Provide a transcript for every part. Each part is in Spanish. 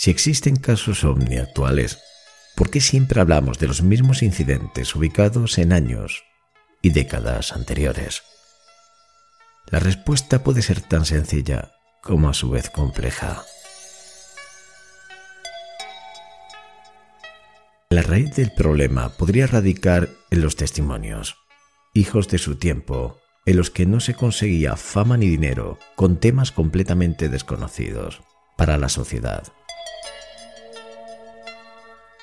Si existen casos ovni actuales, ¿por qué siempre hablamos de los mismos incidentes ubicados en años y décadas anteriores? La respuesta puede ser tan sencilla como a su vez compleja. La raíz del problema podría radicar en los testimonios, hijos de su tiempo, en los que no se conseguía fama ni dinero con temas completamente desconocidos para la sociedad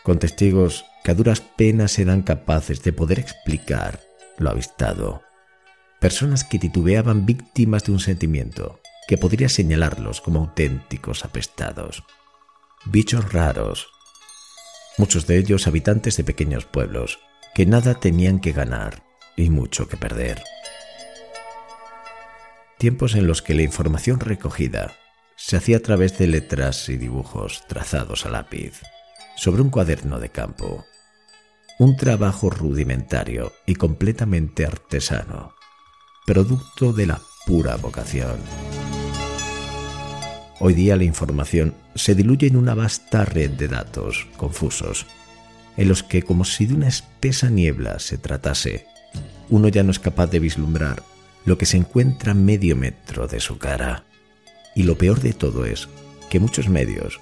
con testigos que a duras penas eran capaces de poder explicar lo avistado. Personas que titubeaban víctimas de un sentimiento que podría señalarlos como auténticos apestados. Bichos raros, muchos de ellos habitantes de pequeños pueblos, que nada tenían que ganar y mucho que perder. Tiempos en los que la información recogida se hacía a través de letras y dibujos trazados a lápiz sobre un cuaderno de campo. Un trabajo rudimentario y completamente artesano, producto de la pura vocación. Hoy día la información se diluye en una vasta red de datos confusos, en los que como si de una espesa niebla se tratase, uno ya no es capaz de vislumbrar lo que se encuentra medio metro de su cara. Y lo peor de todo es que muchos medios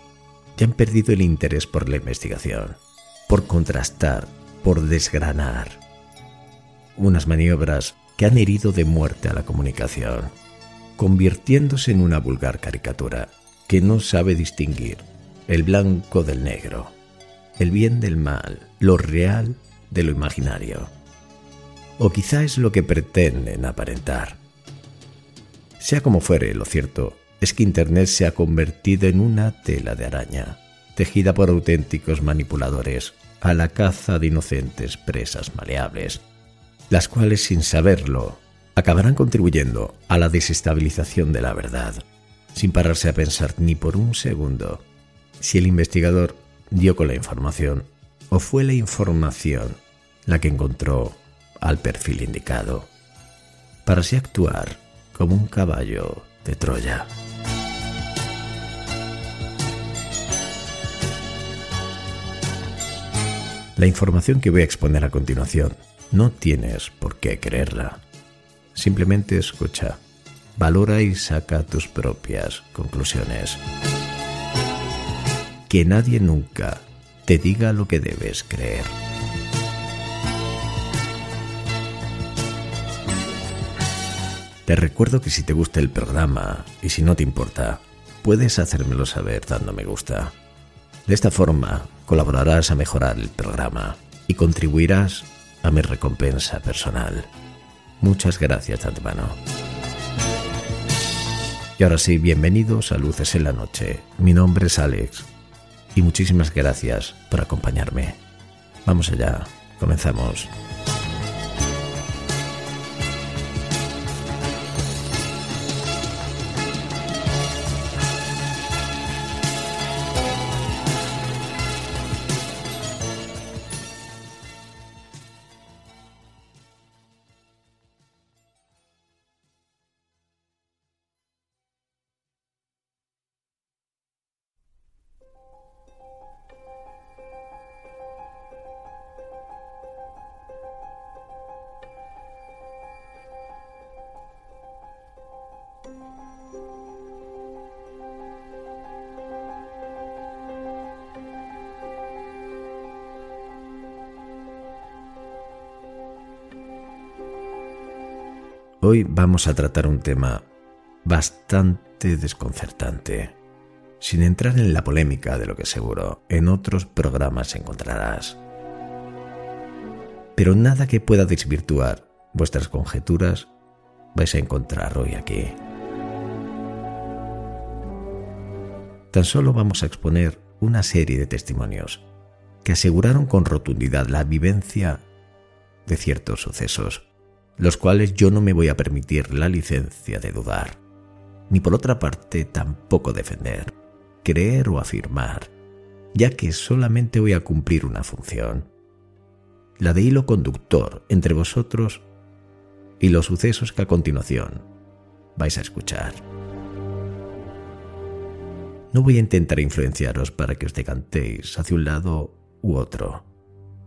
ya han perdido el interés por la investigación, por contrastar, por desgranar. Unas maniobras que han herido de muerte a la comunicación, convirtiéndose en una vulgar caricatura que no sabe distinguir el blanco del negro, el bien del mal, lo real de lo imaginario. O quizá es lo que pretenden aparentar. Sea como fuere, lo cierto es que Internet se ha convertido en una tela de araña, tejida por auténticos manipuladores a la caza de inocentes presas maleables, las cuales sin saberlo acabarán contribuyendo a la desestabilización de la verdad, sin pararse a pensar ni por un segundo si el investigador dio con la información o fue la información la que encontró al perfil indicado, para así actuar como un caballo de Troya. La información que voy a exponer a continuación no tienes por qué creerla. Simplemente escucha, valora y saca tus propias conclusiones. Que nadie nunca te diga lo que debes creer. Te recuerdo que si te gusta el programa y si no te importa, puedes hacérmelo saber dando me gusta. De esta forma colaborarás a mejorar el programa y contribuirás a mi recompensa personal. Muchas gracias de antemano. Y ahora sí, bienvenidos a Luces en la Noche. Mi nombre es Alex y muchísimas gracias por acompañarme. Vamos allá, comenzamos. Hoy vamos a tratar un tema bastante desconcertante, sin entrar en la polémica de lo que seguro en otros programas encontrarás. Pero nada que pueda desvirtuar vuestras conjeturas vais a encontrar hoy aquí. Tan solo vamos a exponer una serie de testimonios que aseguraron con rotundidad la vivencia de ciertos sucesos, los cuales yo no me voy a permitir la licencia de dudar, ni por otra parte tampoco defender, creer o afirmar, ya que solamente voy a cumplir una función, la de hilo conductor entre vosotros y los sucesos que a continuación vais a escuchar. No voy a intentar influenciaros para que os decantéis hacia un lado u otro,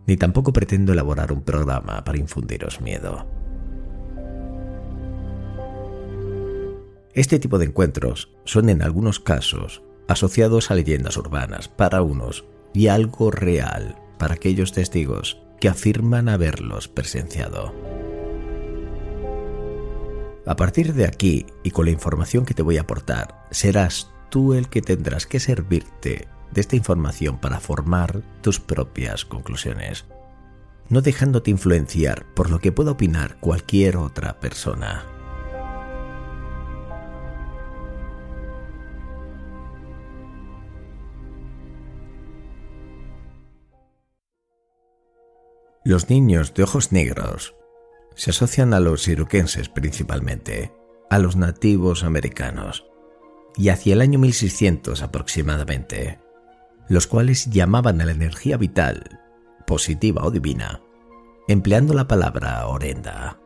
ni tampoco pretendo elaborar un programa para infundiros miedo. Este tipo de encuentros son en algunos casos asociados a leyendas urbanas para unos y algo real para aquellos testigos que afirman haberlos presenciado. A partir de aquí y con la información que te voy a aportar, serás tú el que tendrás que servirte de esta información para formar tus propias conclusiones, no dejándote influenciar por lo que pueda opinar cualquier otra persona. Los niños de ojos negros se asocian a los iroquenses principalmente, a los nativos americanos, y hacia el año 1600 aproximadamente, los cuales llamaban a la energía vital, positiva o divina, empleando la palabra orenda.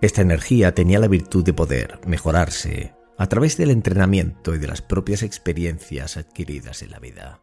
Esta energía tenía la virtud de poder mejorarse a través del entrenamiento y de las propias experiencias adquiridas en la vida.